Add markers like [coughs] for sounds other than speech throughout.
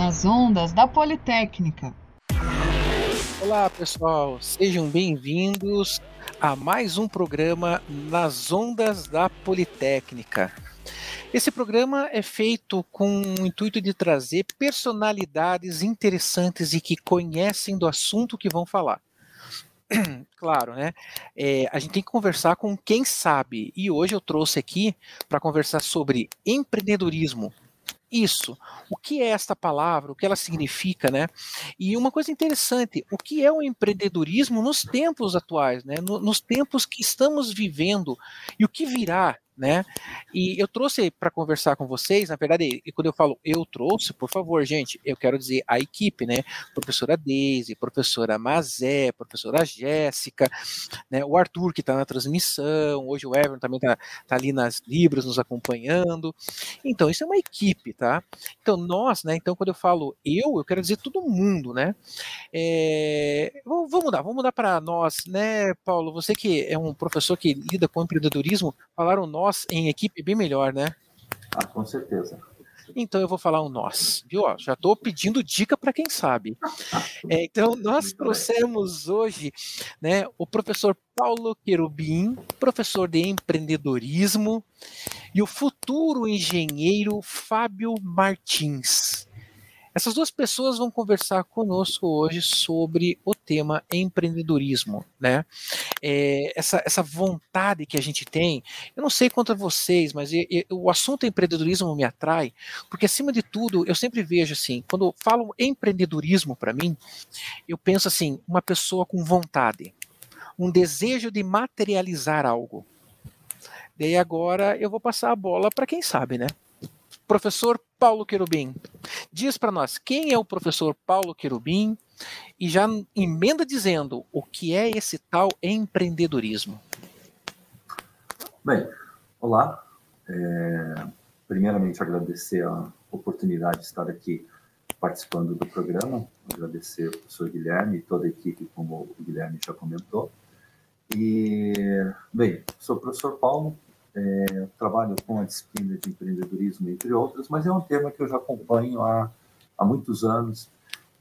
nas ondas da Politécnica. Olá, pessoal, sejam bem-vindos a mais um programa nas ondas da Politécnica. Esse programa é feito com o intuito de trazer personalidades interessantes e que conhecem do assunto que vão falar. [clears throat] Claro, né? É, a gente tem que conversar com quem sabe. E hoje eu trouxe aqui para conversar sobre empreendedorismo, isso. O que é esta palavra? O que ela significa, né? E uma coisa interessante, o que é o empreendedorismo nos tempos atuais, né? nos tempos que estamos vivendo e o que virá, né? E eu trouxe para conversar com vocês, na verdade, e quando eu falo eu trouxe, por favor, gente, eu quero dizer a equipe, né? Professora Deise, professora Mazé, professora Jéssica, né? O Arthur que está na transmissão, hoje o Everton também está tá ali nas Libras nos acompanhando. Então, isso é uma equipe, tá? Então, nós, né? Então, quando eu falo eu, eu quero dizer todo mundo, né? É... Vamos mudar, vamos mudar para nós, né, Paulo? Você que é um professor que lida com empreendedorismo, falaram nós nós em equipe bem melhor, né? Ah, com certeza. Então eu vou falar um nós, viu? já estou pedindo dica para quem sabe. É, então nós trouxemos hoje, né, o professor Paulo Querubim, professor de empreendedorismo, e o futuro engenheiro Fábio Martins. Essas duas pessoas vão conversar conosco hoje sobre o tema empreendedorismo, né? É, essa, essa vontade que a gente tem, eu não sei quanto a vocês, mas eu, eu, o assunto empreendedorismo me atrai, porque acima de tudo, eu sempre vejo assim, quando falo empreendedorismo para mim, eu penso assim, uma pessoa com vontade, um desejo de materializar algo. Daí agora eu vou passar a bola para quem sabe, né? Professor Paulo Querubim, diz para nós quem é o professor Paulo Querubim e já emenda dizendo o que é esse tal empreendedorismo. Bem, olá. É, primeiramente, agradecer a oportunidade de estar aqui participando do programa, agradecer ao professor Guilherme e toda a equipe, como o Guilherme já comentou. E, bem, sou o professor Paulo, é, trabalho com a disciplina de empreendedorismo, entre outras, mas é um tema que eu já acompanho há, há muitos anos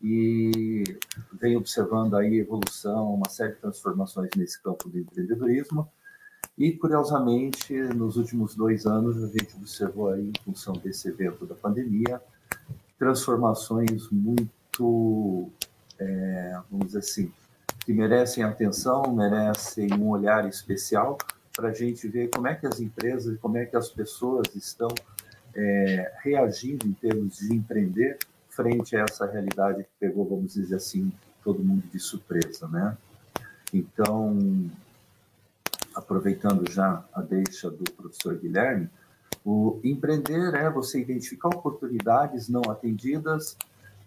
e venho observando aí evolução, uma série de transformações nesse campo do empreendedorismo. E, curiosamente, nos últimos dois anos, a gente observou aí, em função desse evento da pandemia, transformações muito, é, vamos dizer assim, que merecem atenção, merecem um olhar especial, para a gente ver como é que as empresas, como é que as pessoas estão é, reagindo em termos de empreender frente a essa realidade que pegou, vamos dizer assim, todo mundo de surpresa, né? Então, aproveitando já a deixa do professor Guilherme, o empreender é você identificar oportunidades não atendidas,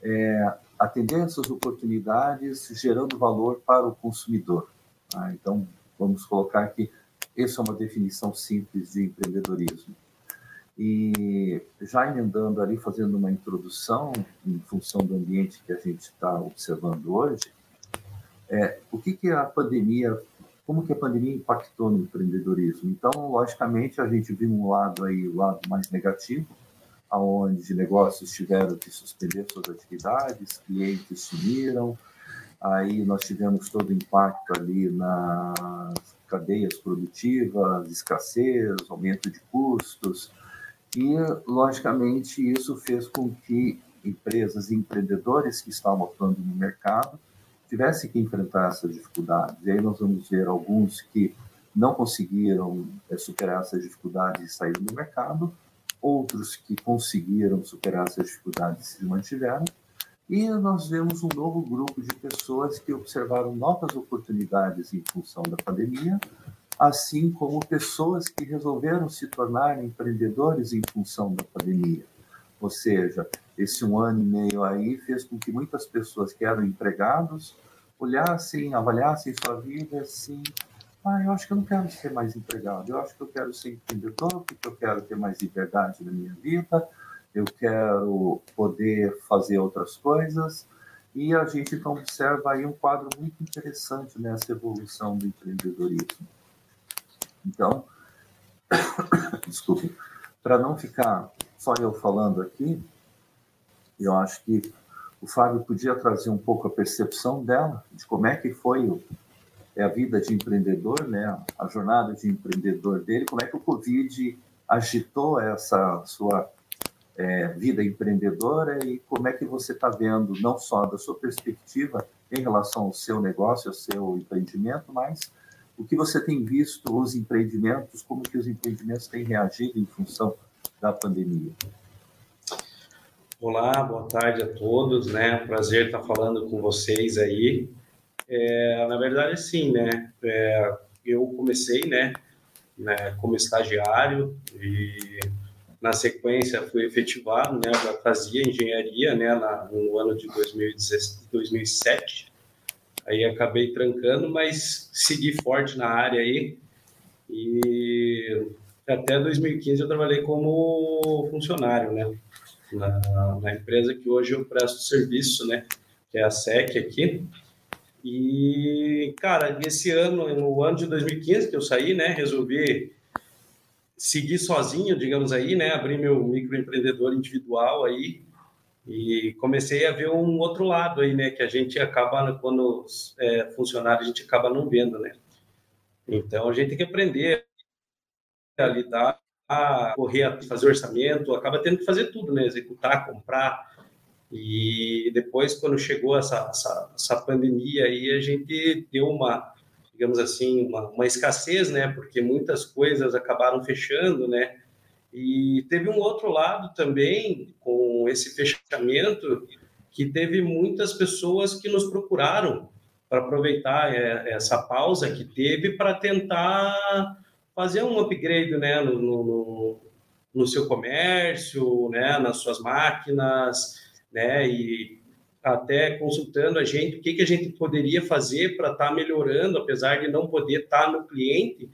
é, atender essas oportunidades gerando valor para o consumidor. Tá? Então, vamos colocar que essa é uma definição simples de empreendedorismo. E já emendando ali, fazendo uma introdução em função do ambiente que a gente está observando hoje, é, o que, que a pandemia, como que a pandemia impactou no empreendedorismo? Então, logicamente, a gente viu um lado aí, o lado mais negativo, aonde negócios tiveram que suspender suas atividades, clientes sumiram, aí nós tivemos todo o impacto ali nas cadeias produtivas, escassez, aumento de custos, e, logicamente, isso fez com que empresas e empreendedores que estavam atuando no mercado tivessem que enfrentar essas dificuldades. E aí nós vamos ver alguns que não conseguiram é, superar essas dificuldades e saíram do mercado, outros que conseguiram superar essas dificuldades se mantiveram, e nós vemos um novo grupo de pessoas que observaram novas oportunidades em função da pandemia, assim como pessoas que resolveram se tornar empreendedores em função da pandemia. Ou seja, esse um ano e meio aí fez com que muitas pessoas que eram empregados olhassem, avaliassem sua vida assim, ah, eu acho que eu não quero ser mais empregado, eu acho que eu quero ser empreendedor, porque eu quero ter mais liberdade na minha vida, eu quero poder fazer outras coisas. E a gente então observa aí um quadro muito interessante nessa evolução do empreendedorismo. Então, [coughs] desculpe, para não ficar só eu falando aqui, eu acho que o Fábio podia trazer um pouco a percepção dela, de como é que foi é a vida de empreendedor, né? a jornada de empreendedor dele, como é que o Covid agitou essa sua é, vida empreendedora e como é que você está vendo, não só da sua perspectiva em relação ao seu negócio, ao seu empreendimento, mas o que você tem visto os empreendimentos, como que os empreendimentos têm reagido em função da pandemia. Olá, boa tarde a todos, né? Prazer estar falando com vocês aí. É, na verdade, sim, né? É, eu comecei, né, né, como estagiário e na sequência fui efetivado, né? Já fazia engenharia, né, na, no ano de 2017, 2007 Aí acabei trancando, mas segui forte na área aí. E até 2015 eu trabalhei como funcionário, né? Na, na, empresa que hoje eu presto serviço, né? Que é a SEC aqui. E, cara, nesse ano, no ano de 2015 que eu saí, né? Resolvi seguir sozinho, digamos aí, né? Abrir meu microempreendedor individual aí e comecei a ver um outro lado aí, né, que a gente acaba, quando é funcionário, a gente acaba não vendo, né. Então, a gente tem que aprender a lidar, a correr, a fazer orçamento, acaba tendo que fazer tudo, né, executar, comprar, e depois, quando chegou essa, essa, essa pandemia aí, a gente deu uma, digamos assim, uma, uma escassez, né, porque muitas coisas acabaram fechando, né, e teve um outro lado também, com esse fechamento, que teve muitas pessoas que nos procuraram para aproveitar é, essa pausa que teve para tentar fazer um upgrade né, no, no, no, seu comércio, né, nas suas máquinas, né, e até consultando a gente o que, que a gente poderia fazer para estar tá melhorando, apesar de não poder estar tá no cliente,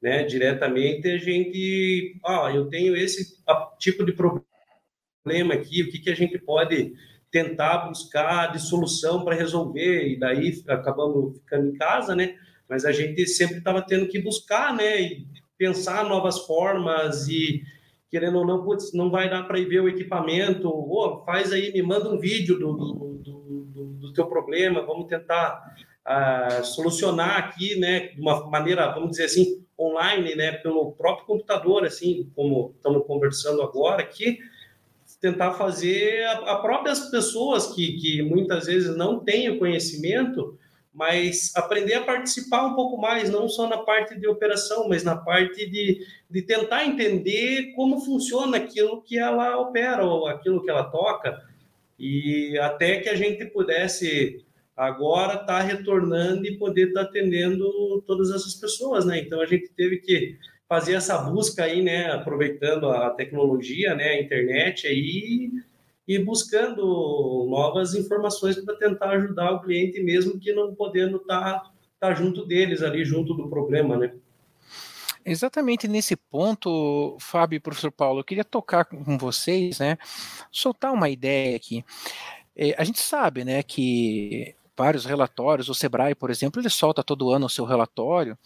né, diretamente, a gente, ó, eu tenho esse tipo de problema aqui, o que, que a gente pode tentar buscar de solução para resolver, e daí acabamos ficando em casa, né, mas a gente sempre estava tendo que buscar, né, e pensar novas formas e querendo ou não, putz, não vai dar para ir ver o equipamento, oh, faz aí, me manda um vídeo do, do, do, do, teu problema, vamos tentar uh, solucionar aqui, né, de uma maneira, vamos dizer assim, online, né, pelo próprio computador, assim, como estamos conversando agora aqui, tentar fazer a, a próprias pessoas que, que muitas vezes não têm o conhecimento, mas aprender a participar um pouco mais, não só na parte de operação, mas na parte de, de tentar entender como funciona aquilo que ela opera ou aquilo que ela toca, e até que a gente pudesse agora está retornando e poder estar tá atendendo todas essas pessoas, né? Então a gente teve que fazer essa busca aí, né? Aproveitando a tecnologia, né? A internet aí e buscando novas informações para tentar ajudar o cliente mesmo que não podendo estar tá, tá junto deles ali, junto do problema, né? Exatamente nesse ponto, Fábio e professor Paulo, eu queria tocar com vocês, né? Soltar uma ideia aqui. É, a gente sabe, né, que vários relatórios. O Sebrae, por exemplo, ele solta todo ano o seu relatório.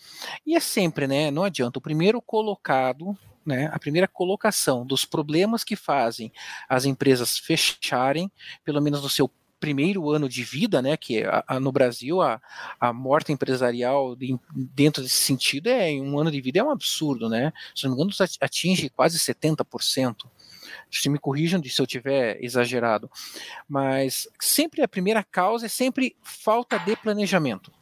E é sempre, né? Não adianta. O primeiro colocado, né? A primeira colocação dos problemas que fazem as empresas fecharem, pelo menos no seu primeiro ano de vida, né, que a, a, no Brasil a, a morte empresarial de, dentro desse sentido é um ano de vida é um absurdo, né? Se não me engano, atinge quase 70% se me corrijam se eu tiver exagerado, mas sempre a primeira causa é sempre falta de planejamento.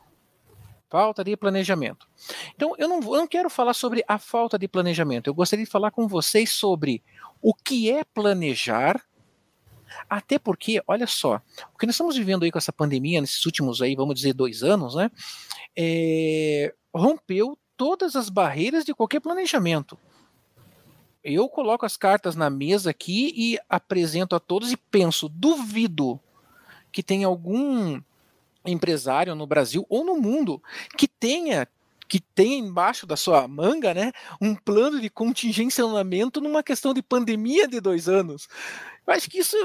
Falta de planejamento. Então, eu não, eu não quero falar sobre a falta de planejamento, eu gostaria de falar com vocês sobre o que é planejar até porque, olha só, o que nós estamos vivendo aí com essa pandemia nesses últimos aí, vamos dizer, dois anos, né? É, rompeu todas as barreiras de qualquer planejamento eu coloco as cartas na mesa aqui e apresento a todos e penso, duvido que tenha algum empresário no Brasil ou no mundo que tenha que tenha embaixo da sua manga, né, um plano de contingenciamento numa questão de pandemia de dois anos. Eu acho que isso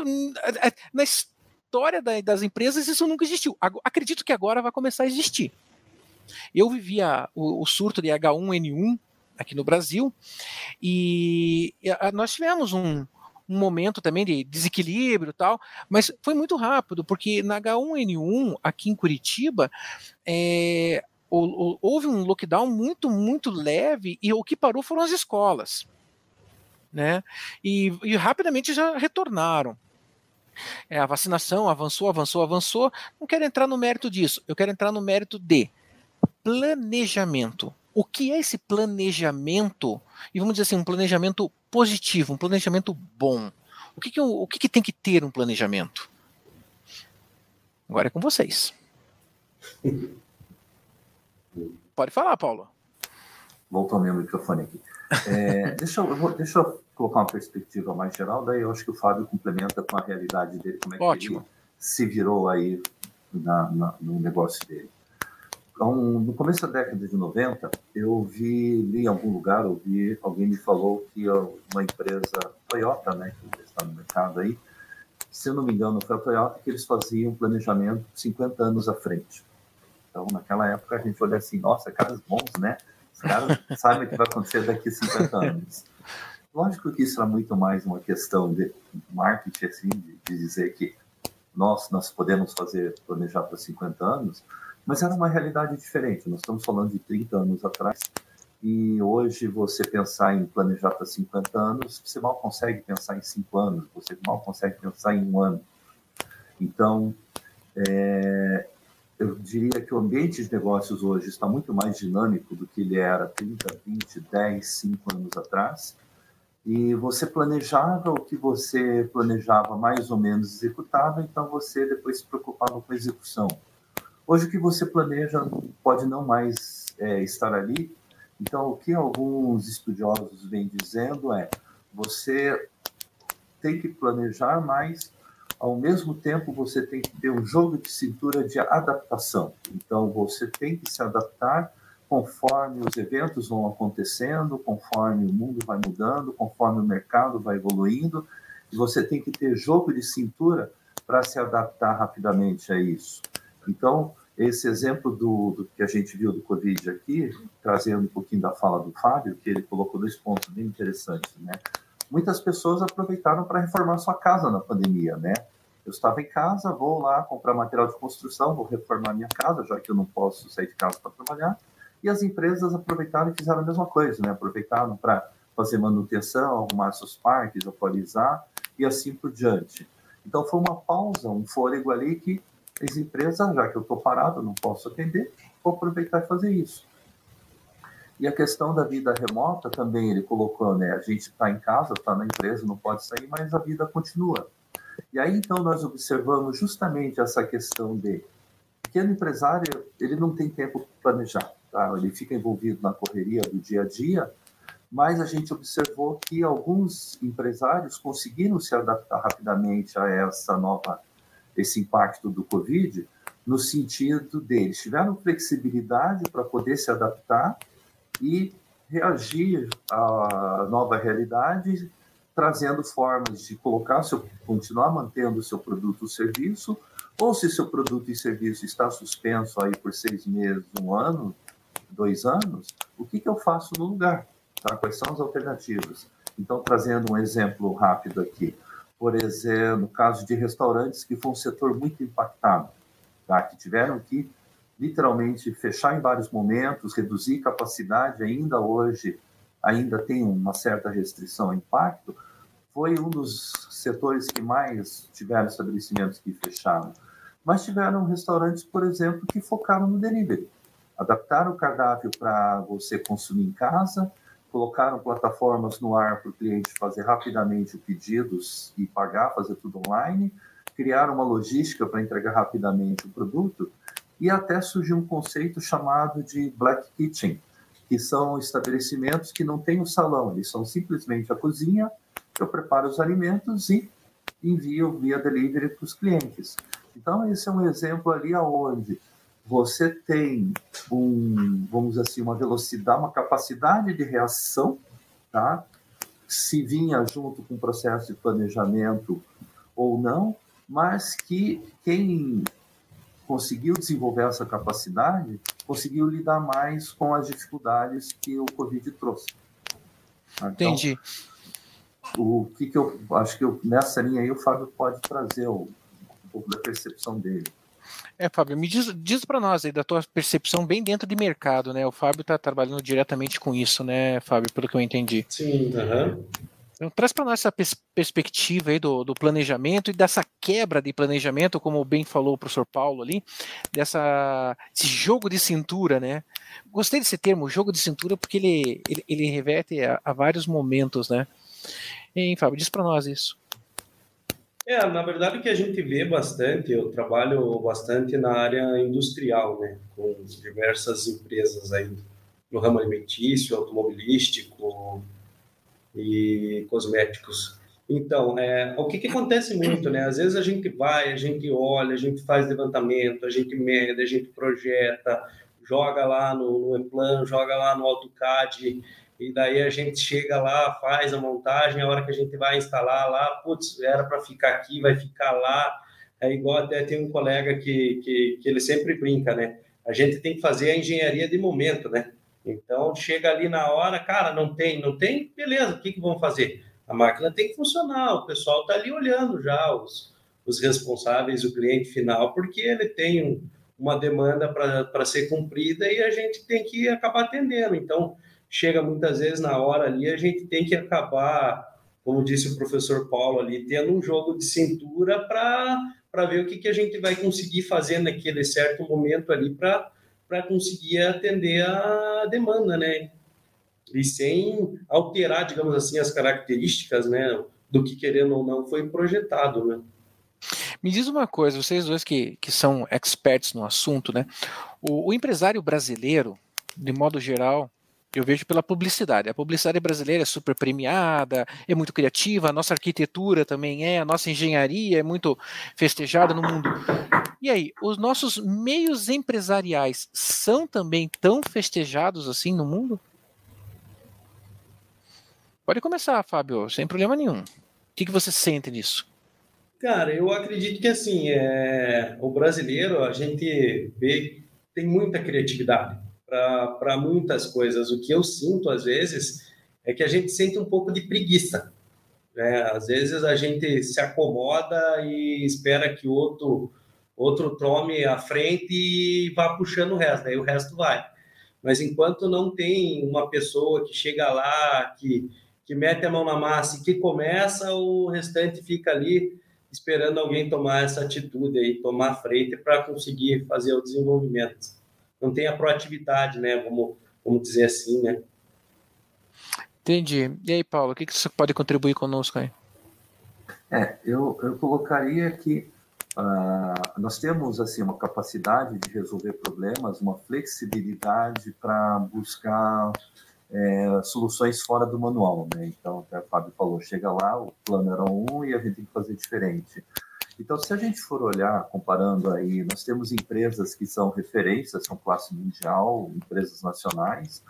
na história das empresas isso nunca existiu. Acredito que agora vai começar a existir. Eu vivia o surto de H1N1 aqui no Brasil. E nós tivemos um, um momento também de desequilíbrio e tal, mas foi muito rápido, porque na H1N1, aqui em Curitiba, é, houve um lockdown muito, muito leve e o que parou foram as escolas. Né? E, e rapidamente já retornaram. É, a vacinação avançou, avançou, avançou. Não quero entrar no mérito disso, eu quero entrar no mérito de planejamento. O que é esse planejamento? E vamos dizer assim, um planejamento positivo, um planejamento bom. O que, que, o que, que tem que ter um planejamento? Agora é com vocês. [laughs] Pode falar, Paulo. Voltou meu microfone aqui. É, [laughs] deixa, eu, vou, deixa eu colocar uma perspectiva mais geral, daí eu acho que o Fábio complementa com a realidade dele, como é que Ótimo. ele se virou aí na, na, no negócio dele. Então, no começo da década de 90, eu vi, li em algum lugar, ouvi, alguém me falou que uma empresa Toyota, né, que está no mercado aí, se eu não me engano, foi a Toyota que eles faziam planejamento 50 anos à frente. Então, naquela época, a gente olha assim, nossa, caras bons, né? Os caras sabem o que vai acontecer daqui a 50 anos. Lógico que isso era muito mais uma questão de marketing, assim, de, de dizer que nós, nós podemos fazer, planejar para 50 anos, mas era uma realidade diferente. Nós estamos falando de 30 anos atrás, e hoje você pensar em planejar para 50 anos, você mal consegue pensar em 5 anos, você mal consegue pensar em um ano. Então, é, eu diria que o ambiente de negócios hoje está muito mais dinâmico do que ele era 30, 20, 10, 5 anos atrás. E você planejava o que você planejava mais ou menos executava, então você depois se preocupava com a execução. Hoje o que você planeja pode não mais é, estar ali. Então, o que alguns estudiosos vêm dizendo é: você tem que planejar, mas ao mesmo tempo você tem que ter um jogo de cintura de adaptação. Então, você tem que se adaptar conforme os eventos vão acontecendo, conforme o mundo vai mudando, conforme o mercado vai evoluindo, e você tem que ter jogo de cintura para se adaptar rapidamente a isso. Então, esse exemplo do, do, que a gente viu do Covid aqui, trazendo um pouquinho da fala do Fábio, que ele colocou dois pontos bem interessantes, né? Muitas pessoas aproveitaram para reformar sua casa na pandemia, né? Eu estava em casa, vou lá comprar material de construção, vou reformar minha casa, já que eu não posso sair de casa para trabalhar. E as empresas aproveitaram e fizeram a mesma coisa, né? Aproveitaram para fazer manutenção, arrumar seus parques, atualizar e assim por diante. Então foi uma pausa, um fôlego ali que as empresas, já que eu estou parado, não posso atender, vou aproveitar e fazer isso. E a questão da vida remota também, ele colocou, né? A gente está em casa, está na empresa, não pode sair, mas a vida continua. E aí, então, nós observamos justamente essa questão de pequeno empresário, ele não tem tempo para planejar, tá? Ele fica envolvido na correria do dia a dia, mas a gente observou que alguns empresários conseguiram se adaptar rapidamente a essa nova esse impacto do Covid, no sentido deles tiveram flexibilidade para poder se adaptar e reagir à nova realidade, trazendo formas de colocar seu, continuar mantendo o seu produto ou serviço, ou se seu produto e serviço está suspenso aí por seis meses, um ano, dois anos, o que, que eu faço no lugar? Tá? Quais são as alternativas? Então, trazendo um exemplo rápido aqui por exemplo, no caso de restaurantes, que foi um setor muito impactado, tá? que tiveram que literalmente fechar em vários momentos, reduzir capacidade, ainda hoje ainda tem uma certa restrição impacto, foi um dos setores que mais tiveram estabelecimentos que fecharam. Mas tiveram restaurantes, por exemplo, que focaram no delivery. Adaptaram o cardápio para você consumir em casa, colocaram plataformas no ar para o cliente fazer rapidamente pedidos e pagar, fazer tudo online, criaram uma logística para entregar rapidamente o produto e até surgiu um conceito chamado de Black Kitchen, que são estabelecimentos que não têm o um salão, eles são simplesmente a cozinha, eu preparo os alimentos e envio via delivery para os clientes. Então, esse é um exemplo ali aonde você tem um, vamos dizer assim, uma velocidade, uma capacidade de reação, tá? Se vinha junto com o processo de planejamento ou não, mas que quem conseguiu desenvolver essa capacidade conseguiu lidar mais com as dificuldades que o Covid trouxe. Então, Entendi. o que, que eu acho que eu, nessa linha aí o Fábio pode trazer um, um pouco da percepção dele. É, Fábio, me diz, diz para nós aí da tua percepção bem dentro de mercado, né? O Fábio está trabalhando diretamente com isso, né, Fábio, pelo que eu entendi. Sim, aham. Uhum. Então, traz para nós essa pers perspectiva aí do, do, planejamento e dessa quebra de planejamento, como bem falou o professor Paulo ali, dessa, esse jogo de cintura, né? Gostei desse termo, jogo de cintura, porque ele, ele, ele reverte a, a vários momentos, né? Hein, Fábio, diz para nós isso. É, na verdade o que a gente vê bastante, eu trabalho bastante na área industrial, né, com diversas empresas aí no ramo alimentício, automobilístico e cosméticos. Então, é, o que, que acontece muito, né? Às vezes a gente vai, a gente olha, a gente faz levantamento, a gente mede, a gente projeta, joga lá no, no joga lá no AutoCAD, e daí a gente chega lá, faz a montagem, a hora que a gente vai instalar lá, putz, era para ficar aqui, vai ficar lá. É igual até tem um colega que, que, que ele sempre brinca, né? A gente tem que fazer a engenharia de momento, né? Então chega ali na hora, cara, não tem, não tem, beleza, o que, que vão fazer? A máquina tem que funcionar, o pessoal está ali olhando já, os, os responsáveis, o cliente final, porque ele tem um, uma demanda para ser cumprida e a gente tem que acabar atendendo. Então, chega muitas vezes na hora ali, a gente tem que acabar, como disse o professor Paulo ali, tendo um jogo de cintura para ver o que, que a gente vai conseguir fazer naquele certo momento ali para conseguir atender a demanda, né? E sem alterar, digamos assim, as características, né? Do que, querendo ou não, foi projetado, né? Me diz uma coisa, vocês dois que, que são experts no assunto, né? O, o empresário brasileiro, de modo geral, eu vejo pela publicidade. A publicidade brasileira é super premiada, é muito criativa, a nossa arquitetura também é, a nossa engenharia é muito festejada no mundo. E aí, os nossos meios empresariais são também tão festejados assim no mundo? Pode começar, Fábio, sem problema nenhum. O que, que você sente nisso? Cara, eu acredito que assim, é... o brasileiro, a gente vê tem muita criatividade para muitas coisas. O que eu sinto, às vezes, é que a gente sente um pouco de preguiça. Né? Às vezes a gente se acomoda e espera que outro, outro tome a frente e vá puxando o resto, aí o resto vai. Mas enquanto não tem uma pessoa que chega lá, que, que mete a mão na massa e que começa, o restante fica ali esperando alguém tomar essa atitude aí, tomar frente para conseguir fazer o desenvolvimento não tem a proatividade, né? Vamos, vamos dizer assim, né? Entendi. E aí, Paulo, o que, que você pode contribuir conosco aí? É, eu, eu colocaria que uh, nós temos assim uma capacidade de resolver problemas, uma flexibilidade para buscar é, soluções fora do manual, né? Então, até o Fábio falou, chega lá, o plano era um e a gente tem que fazer diferente. Então, se a gente for olhar, comparando aí, nós temos empresas que são referências, são classe mundial, empresas nacionais.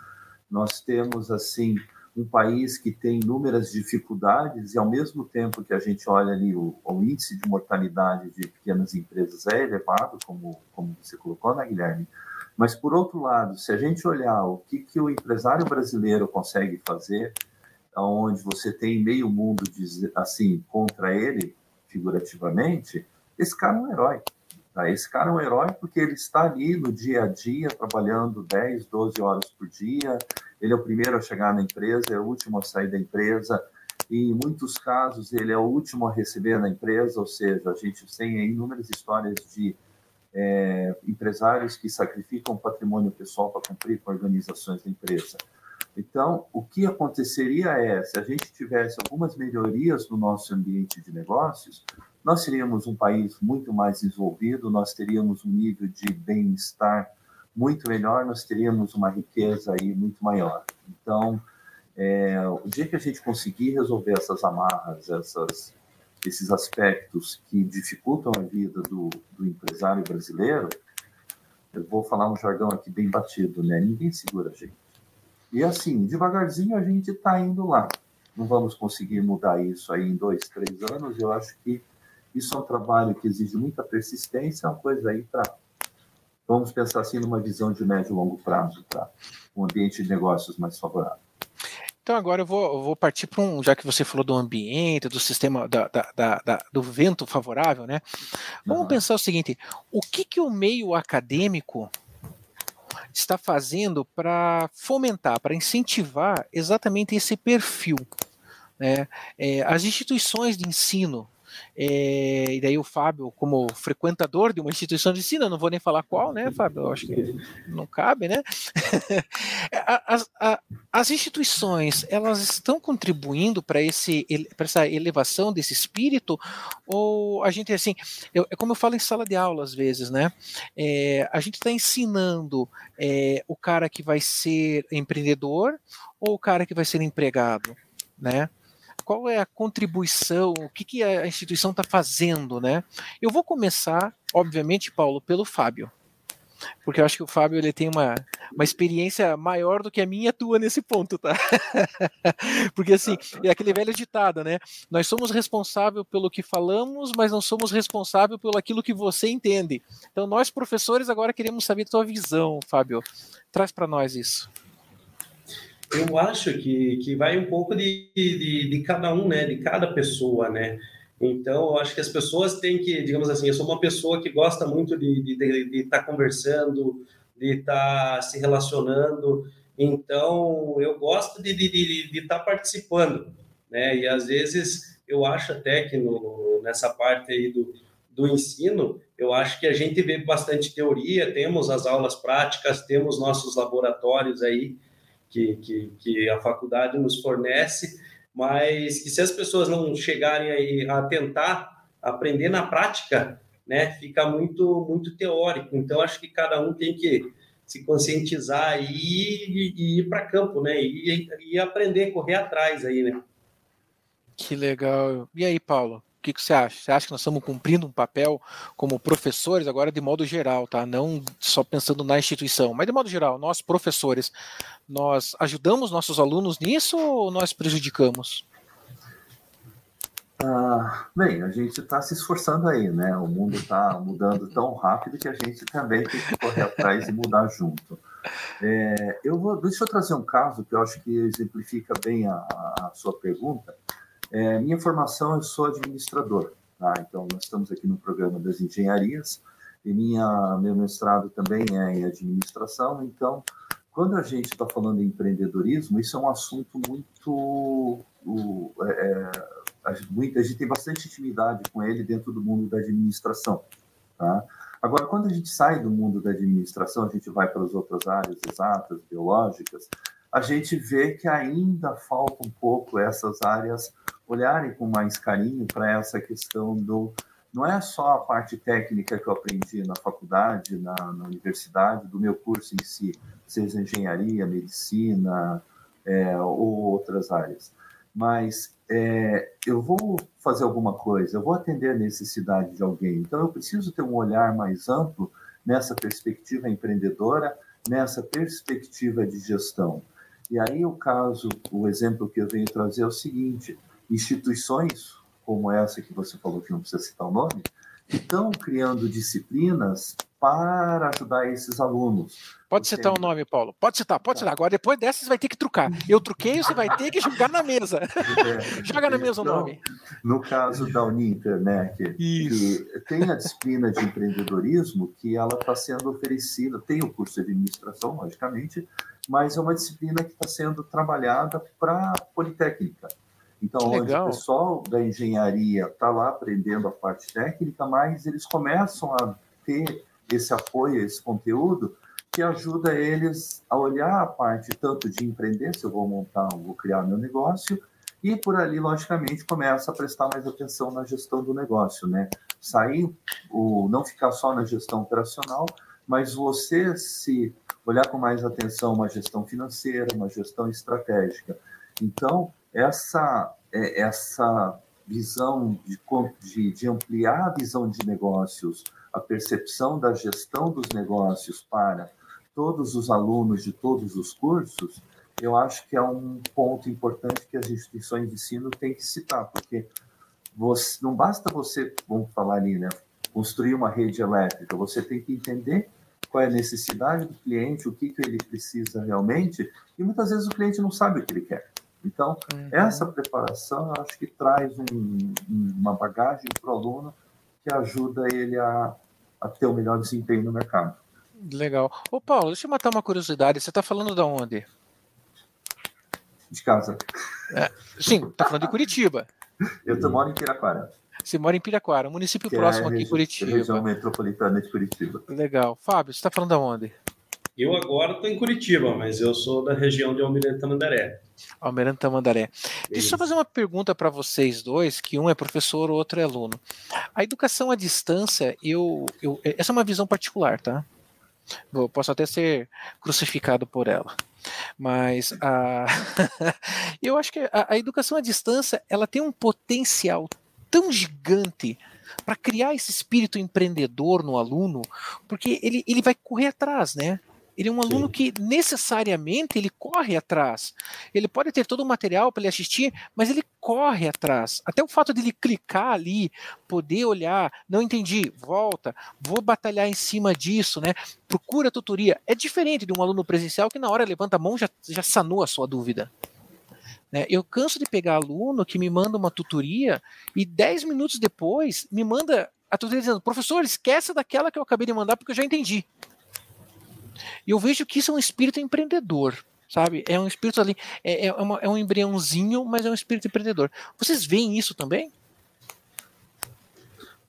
Nós temos, assim, um país que tem inúmeras dificuldades e, ao mesmo tempo que a gente olha ali, o, o índice de mortalidade de pequenas empresas é elevado, como, como você colocou, né, Guilherme? Mas, por outro lado, se a gente olhar o que, que o empresário brasileiro consegue fazer, onde você tem meio mundo assim contra ele, figurativamente, esse cara é um herói. Tá? Esse cara é um herói porque ele está ali no dia a dia, trabalhando 10, 12 horas por dia. Ele é o primeiro a chegar na empresa, é o último a sair da empresa. E em muitos casos, ele é o último a receber na empresa, ou seja, a gente tem inúmeras histórias de é, empresários que sacrificam patrimônio pessoal para cumprir com organizações da empresa. Então, o que aconteceria é, se a gente tivesse algumas melhorias no nosso ambiente de negócios, nós seríamos um país muito mais desenvolvido, nós teríamos um nível de bem-estar muito melhor, nós teríamos uma riqueza aí muito maior. Então, é, o dia que a gente conseguir resolver essas amarras, essas, esses aspectos que dificultam a vida do, do empresário brasileiro, eu vou falar um jargão aqui bem batido, né? Ninguém segura a gente. E assim, devagarzinho a gente está indo lá. Não vamos conseguir mudar isso aí em dois, três anos. Eu acho que isso é um trabalho que exige muita persistência, é uma coisa aí para. Vamos pensar assim numa visão de médio e longo prazo para um ambiente de negócios mais favorável. Então agora eu vou, eu vou partir para um, já que você falou do ambiente, do sistema da, da, da, do vento favorável, né? Vamos uhum. pensar o seguinte: o que, que o meio acadêmico está fazendo para fomentar, para incentivar exatamente esse perfil? Né? É, as instituições de ensino é, e daí o Fábio, como frequentador de uma instituição de ensino, não vou nem falar qual, né, Fábio? Eu acho que não cabe, né? [laughs] as, as, instituições, elas estão contribuindo para essa elevação desse espírito? Ou a gente, assim, eu, é como eu falo em sala de aula às vezes, né? É, a gente está ensinando é, o cara que vai ser empreendedor ou o cara que vai ser empregado, né? Qual é a contribuição, o que, que a instituição está fazendo, né? Eu vou começar, obviamente, Paulo, pelo Fábio, porque eu acho que o Fábio ele tem uma, uma experiência maior do que a minha tua nesse ponto, tá? [laughs] porque assim, é aquele velho ditado, né? Nós somos responsáveis pelo que falamos, mas não somos responsáveis pelo aquilo que você entende. Então nós professores agora queremos saber a tua visão, Fábio. Traz para nós isso eu acho que, que vai um pouco de, de, de, cada um, né? De cada pessoa, né? Então, eu acho que as pessoas têm que, digamos assim, eu sou uma pessoa que gosta muito de estar tá conversando, de estar tá se relacionando. Então, eu gosto de estar tá participando, né? E às vezes eu acho até que no, nessa parte aí do, do ensino, eu acho que a gente vê bastante teoria, temos as aulas práticas, temos nossos laboratórios aí, que, que, que a faculdade nos fornece, mas que se as pessoas não chegarem aí a tentar aprender na prática, né, fica muito muito teórico. Então acho que cada um tem que se conscientizar e, e, e ir para campo, né, e, e aprender, correr atrás aí, né. Que legal. E aí, Paulo? O que, que, você acha? Você acha que nós estamos cumprindo um papel como professores, agora de modo geral, tá? Não só pensando na instituição, mas de modo geral, nós professores, nós ajudamos nossos alunos nisso ou nós prejudicamos? Ah, bem, a gente está se esforçando aí, né? O mundo está mudando tão rápido que a gente também tem que correr atrás e mudar junto. É, eu vou, deixa eu trazer um caso que eu acho que exemplifica bem a, a sua pergunta. É, minha formação, eu sou administrador, tá? então nós estamos aqui no programa das engenharias, e minha, meu mestrado também é em administração, então quando a gente está falando em empreendedorismo, isso é um assunto muito, é, é, a, gente, a gente tem bastante intimidade com ele dentro do mundo da administração, tá? Agora, quando a gente sai do mundo da administração, a gente vai para as outras áreas exatas, biológicas, a gente vê que ainda falta um pouco essas áreas olharem com mais carinho para essa questão do. Não é só a parte técnica que eu aprendi na faculdade, na, na universidade, do meu curso em si, seja engenharia, medicina é, ou outras áreas. Mas é, eu vou fazer alguma coisa, eu vou atender a necessidade de alguém. Então, eu preciso ter um olhar mais amplo nessa perspectiva empreendedora, nessa perspectiva de gestão. E aí o caso, o exemplo que eu venho trazer é o seguinte: instituições como essa que você falou que não precisa citar o nome, estão criando disciplinas para ajudar esses alunos. Pode citar o um nome, Paulo. Pode citar, pode citar. Agora, depois dessa, você vai ter que trucar. Eu truquei, você vai ter que jogar na mesa. [laughs] É, [laughs] Joga na mesa então, o nome. No caso da Uninter, né, que, que, tem a disciplina de empreendedorismo que ela está sendo oferecida, tem o curso de administração, logicamente, mas é uma disciplina que está sendo trabalhada para a Politécnica. Então, onde o pessoal da engenharia está lá aprendendo a parte técnica, mas eles começam a ter esse apoio, esse conteúdo, que ajuda eles a olhar a parte tanto de empreender, se eu vou montar, vou criar meu negócio, e por ali, logicamente, começa a prestar mais atenção na gestão do negócio, né? Sair, o, não ficar só na gestão operacional, mas você se olhar com mais atenção uma gestão financeira, uma gestão estratégica. Então, essa, é, essa visão de, de, de ampliar a visão de negócios, a percepção da gestão dos negócios para todos os alunos de todos os cursos, eu acho que é um ponto importante que as instituições de ensino têm que citar, porque você, não basta você, vamos falar ali, né, construir uma rede elétrica, você tem que entender qual é a necessidade do cliente, o que, que ele precisa realmente, e muitas vezes o cliente não sabe o que ele quer. Então, uhum. essa preparação, eu acho que traz um, uma bagagem para o aluno que ajuda ele a, a ter o melhor desempenho no mercado. Legal. Ô, Paulo, deixa eu matar uma curiosidade. Você está falando de onde? De casa. É, sim, está falando de Curitiba. Eu tô, moro em Piraquara. Você mora em Piraquara, um município que próximo é aqui em Curitiba. Região metropolitana de Curitiba. Legal. Fábio, você está falando de onde? Eu agora estou em Curitiba, mas eu sou da região de Almirante Tamandaré. Almirante Tamandaré. Deixa eu fazer uma pergunta para vocês dois, que um é professor, o outro é aluno. A educação à distância, eu, eu, essa é uma visão particular, tá? Eu posso até ser crucificado por ela. Mas a, [laughs] eu acho que a, a educação à distância ela tem um potencial tão gigante para criar esse espírito empreendedor no aluno, porque ele, ele vai correr atrás, né? Ele é um aluno Sim. que necessariamente ele corre atrás. Ele pode ter todo o material para ele assistir, mas ele corre atrás. Até o fato de ele clicar ali, poder olhar, não entendi, volta, vou batalhar em cima disso, né? Procura tutoria. É diferente de um aluno presencial que na hora levanta a mão já já sanou a sua dúvida. Né? Eu canso de pegar aluno que me manda uma tutoria e dez minutos depois me manda a tutoria dizendo, professor, esqueça daquela que eu acabei de mandar porque eu já entendi. E eu vejo que isso é um espírito empreendedor, sabe? É um espírito ali, é, é, uma, é um embriãozinho, mas é um espírito empreendedor. Vocês veem isso também?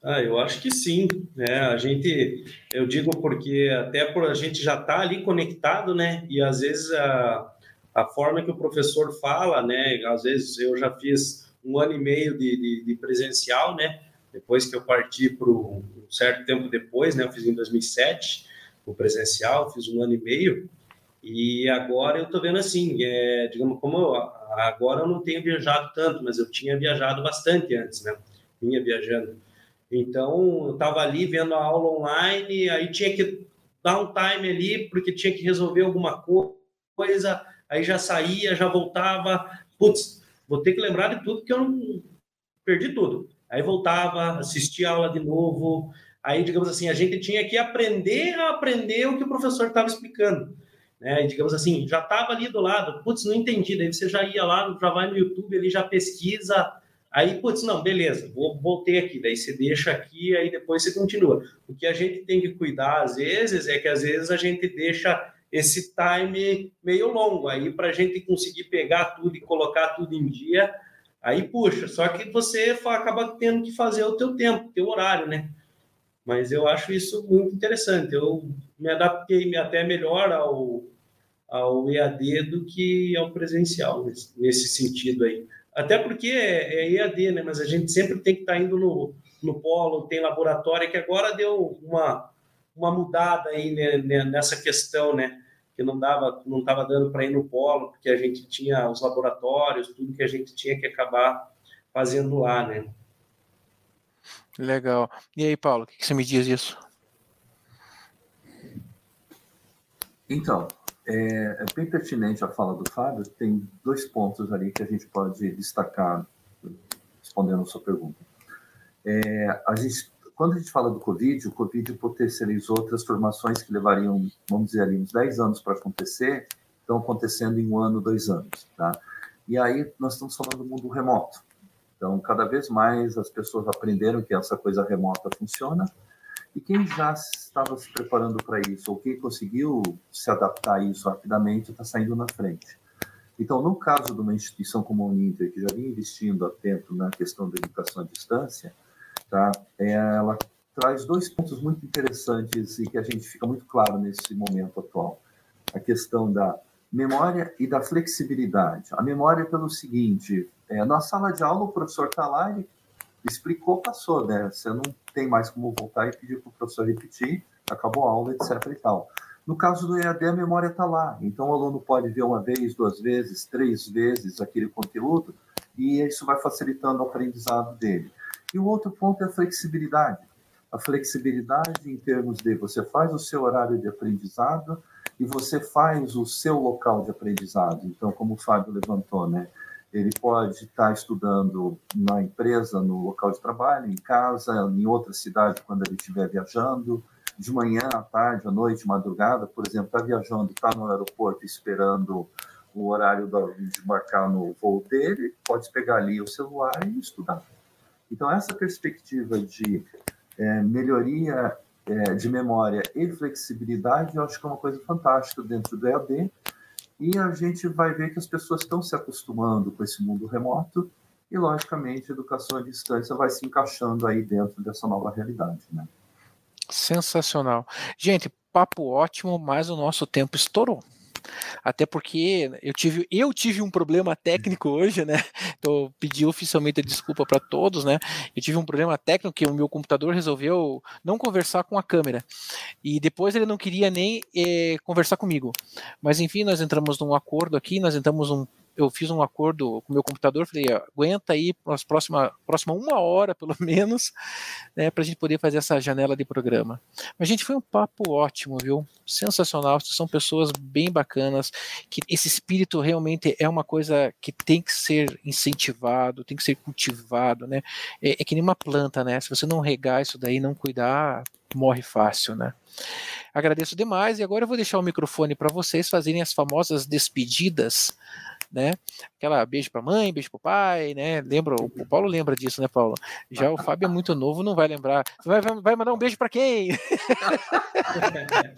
Ah, eu acho que sim, né? A gente, eu digo porque até por a gente já está ali conectado, né? E às vezes a, a forma que o professor fala, né? Às vezes eu já fiz um ano e meio de, de, de presencial, né? Depois que eu parti para um certo tempo depois, né? Eu fiz em 2007 o presencial, fiz um ano e meio, e agora eu estou vendo assim, é, digamos, como eu, agora eu não tenho viajado tanto, mas eu tinha viajado bastante antes, né? Vinha viajando. Então, eu estava ali vendo a aula online, aí tinha que dar um time ali, porque tinha que resolver alguma coisa, aí já saía, já voltava. Putz, vou ter que lembrar de tudo, que eu não perdi tudo. Aí voltava, assistia a aula de novo, Aí, digamos assim, a gente tinha que aprender a aprender o que o professor estava explicando. Né? E, digamos assim, já estava ali do lado, putz, não entendi. Daí você já ia lá, já vai no YouTube, ele já pesquisa. Aí, putz, não, beleza, vou, voltei aqui. Daí você deixa aqui, aí depois você continua. O que a gente tem que cuidar, às vezes, é que às vezes a gente deixa esse time meio longo aí para a gente conseguir pegar tudo e colocar tudo em dia. Aí puxa, só que você acaba tendo que fazer o teu tempo, teu horário, né? Mas eu acho isso muito interessante. Eu me adaptei até melhor ao, ao EAD do que ao presencial, nesse, nesse sentido aí. Até porque é, é, EAD, né? Mas a gente sempre tem que estar tá indo no, no polo, tem laboratório, que agora deu uma, uma mudada aí né, né nessa questão, né? Que não dava, não estava dando para ir no polo, porque a gente tinha os laboratórios, tudo que a gente tinha que acabar fazendo lá, né? Legal. E aí, Paulo, o que você me diz disso? Então, é, é, bem pertinente a fala do Fábio. Tem dois pontos ali que a gente pode destacar respondendo a sua pergunta. É, a gente, quando a gente fala do Covid, o Covid potencializou transformações que levariam, vamos dizer ali, uns 10 anos para acontecer, estão acontecendo em um ano, dois anos. Tá? E aí nós estamos falando do mundo remoto. Então, cada vez mais as pessoas aprenderam que essa coisa remota funciona. E quem já estava se preparando para isso, ou quem conseguiu se adaptar a isso rapidamente, está saindo na frente. Então, no caso de uma instituição como a Uninter, que já vinha investindo tempo na questão da educação à distância, tá? É, ela traz dois pontos muito interessantes e que a gente fica muito claro nesse momento atual. A questão da memória e da flexibilidade. A memória é pelo seguinte, é, na sala de aula, o professor está lá, ele explicou, passou, né? Você não tem mais como voltar e pedir para o professor repetir, acabou a aula, etc. e tal. No caso do EAD, a memória está lá. Então, o aluno pode ver uma vez, duas vezes, três vezes aquele conteúdo e isso vai facilitando o aprendizado dele. E o outro ponto é a flexibilidade. A flexibilidade em termos de você faz o seu horário de aprendizado e você faz o seu local de aprendizado. Então, como o Fábio levantou, né? Ele pode estar estudando na empresa, no local de trabalho, em casa, em outra cidade, quando ele estiver viajando, de manhã, à tarde, à noite, madrugada, por exemplo, está viajando, está no aeroporto esperando o horário de marcar no voo dele, pode pegar ali o celular e estudar. Então, essa perspectiva de é, melhoria é, de memória e flexibilidade, eu acho que é uma coisa fantástica dentro do EAD. E a gente vai ver que as pessoas estão se acostumando com esse mundo remoto e, logicamente, a educação à distância vai se encaixando aí dentro dessa nova realidade. Né? Sensacional. Gente, papo ótimo, mas o nosso tempo estourou. Até porque eu tive, eu tive um problema técnico hoje, né? Então, pedi oficialmente desculpa para todos, né? Eu tive um problema técnico que o meu computador resolveu não conversar com a câmera. E depois ele não queria nem eh, conversar comigo. Mas enfim, nós entramos num acordo aqui, nós entramos num eu fiz um acordo com o meu computador, falei, aguenta aí as próxima, próxima uma hora, pelo [laughs] menos, né, para a gente poder fazer essa janela de programa. Mas, gente, foi um papo ótimo, viu? Sensacional, são pessoas bem bacanas, que esse espírito realmente é uma coisa que tem que ser incentivado, tem que ser cultivado, né? É, é que nem uma planta, né? Se você não regar isso daí, não cuidar, morre fácil, né? Agradeço demais e agora eu vou deixar o microfone para vocês fazerem as famosas despedidas né? Aquela beijo para mãe, beijo para o pai, né? Lembra, o Paulo lembra disso, né, Paulo? Já o Fábio é muito novo, não vai lembrar. Vai, vai mandar um beijo para quem? [laughs]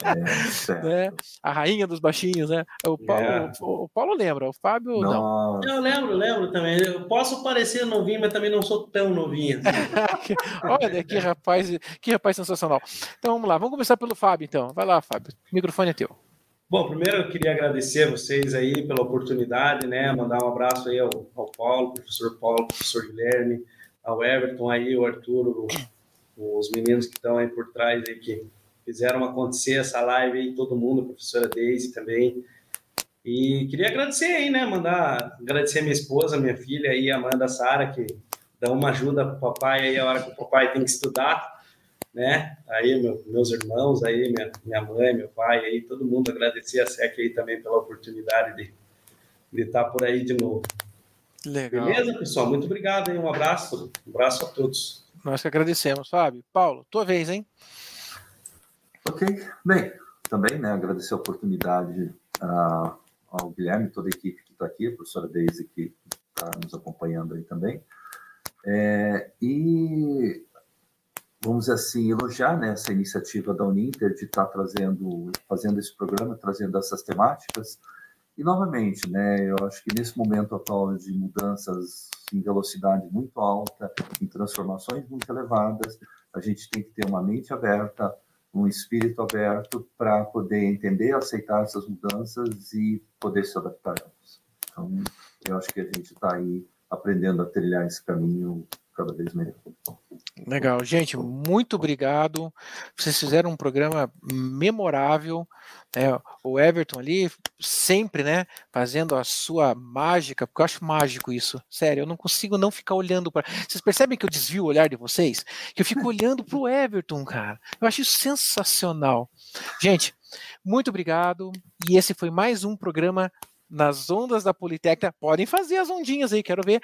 É, né? A rainha dos baixinhos, né? O Paulo, é. o, o, Paulo lembra, o Fábio não. não. Eu lembro, lembro também. Eu posso parecer novinho, mas também não sou tão novinho. Assim. [laughs] Olha que rapaz, que rapaz sensacional. Então vamos lá, vamos começar pelo Fábio, então. Vai lá, Fábio. O microfone é teu. Bom, primeiro eu queria agradecer a vocês aí pela oportunidade, né? Mandar um abraço aí ao, ao Paulo, professor Paulo, professor Guilherme, ao Everton aí, o Arthur, o, os meninos que estão aí por trás aí que fizeram acontecer essa live aí, todo mundo, a professora Daisy também. E queria agradecer aí, né? Mandar agradecer minha esposa, minha filha aí, Amanda Sara, que dá uma ajuda pro papai aí a hora que o papai tem que estudar né? Aí meu, meus irmãos, aí minha, minha mãe, meu pai, aí todo mundo agradecer a SEC aí também pela oportunidade de, de estar por aí de novo. Legal. Beleza, pessoal? Muito obrigado, hein? Um abraço, um abraço a todos. Nós que agradecemos, Fábio. Paulo, tua vez, hein? Ok, bem, também, né, agradecer a oportunidade uh, ao Guilherme, toda a equipe que está aqui, a professora Deise que está nos acompanhando aí também. É, e vamos assim, elogiar né, essa iniciativa da Uninter de estar tá trazendo, fazendo esse programa, trazendo essas temáticas. E, novamente, né, eu acho que nesse momento atual de mudanças em velocidade muito alta, em transformações muito elevadas, a gente tem que ter uma mente aberta, um espírito aberto para poder entender, aceitar essas mudanças e poder se adaptar a elas. Então, eu acho que a gente está aí aprendendo a trilhar esse caminho cada vez melhor. Legal, gente, muito obrigado. Vocês fizeram um programa memorável. Né? O Everton ali, sempre, né, fazendo a sua mágica, porque eu acho mágico isso. Sério, eu não consigo não ficar olhando para. Vocês percebem que eu desvio o olhar de vocês? Que eu fico [laughs] olhando para o Everton, cara. Eu acho isso sensacional. Gente, muito obrigado. E esse foi mais um programa nas ondas da Politécnica. Podem fazer as ondinhas aí, quero ver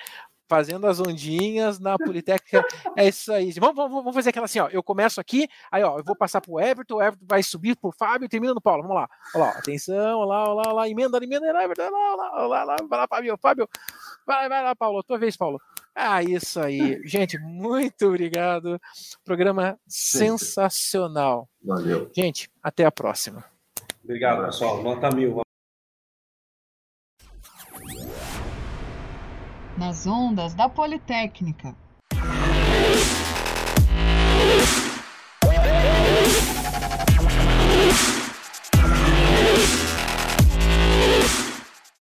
fazendo as ondinhas na Politécnica. É isso aí. Vamos, vamos, vamos fazer aquela assim, ó. Eu começo aqui, aí ó, eu vou passar pro Everton, o Everton vai subir pro Fábio termina no Paulo. Vamos lá. Olha lá, atenção, olha lá, olha lá, olha lá, emenda, emenda, Everton, olha lá, olha lá, olha lá, lá, vai lá, Fábio, Fábio. Vai, vai lá, Paulo, tua vez, Paulo. Ah, isso aí. Gente, muito obrigado. Programa sensacional. Valeu. Gente, até a próxima. Obrigado, pessoal. Nota mil. Nas ondas da Politécnica.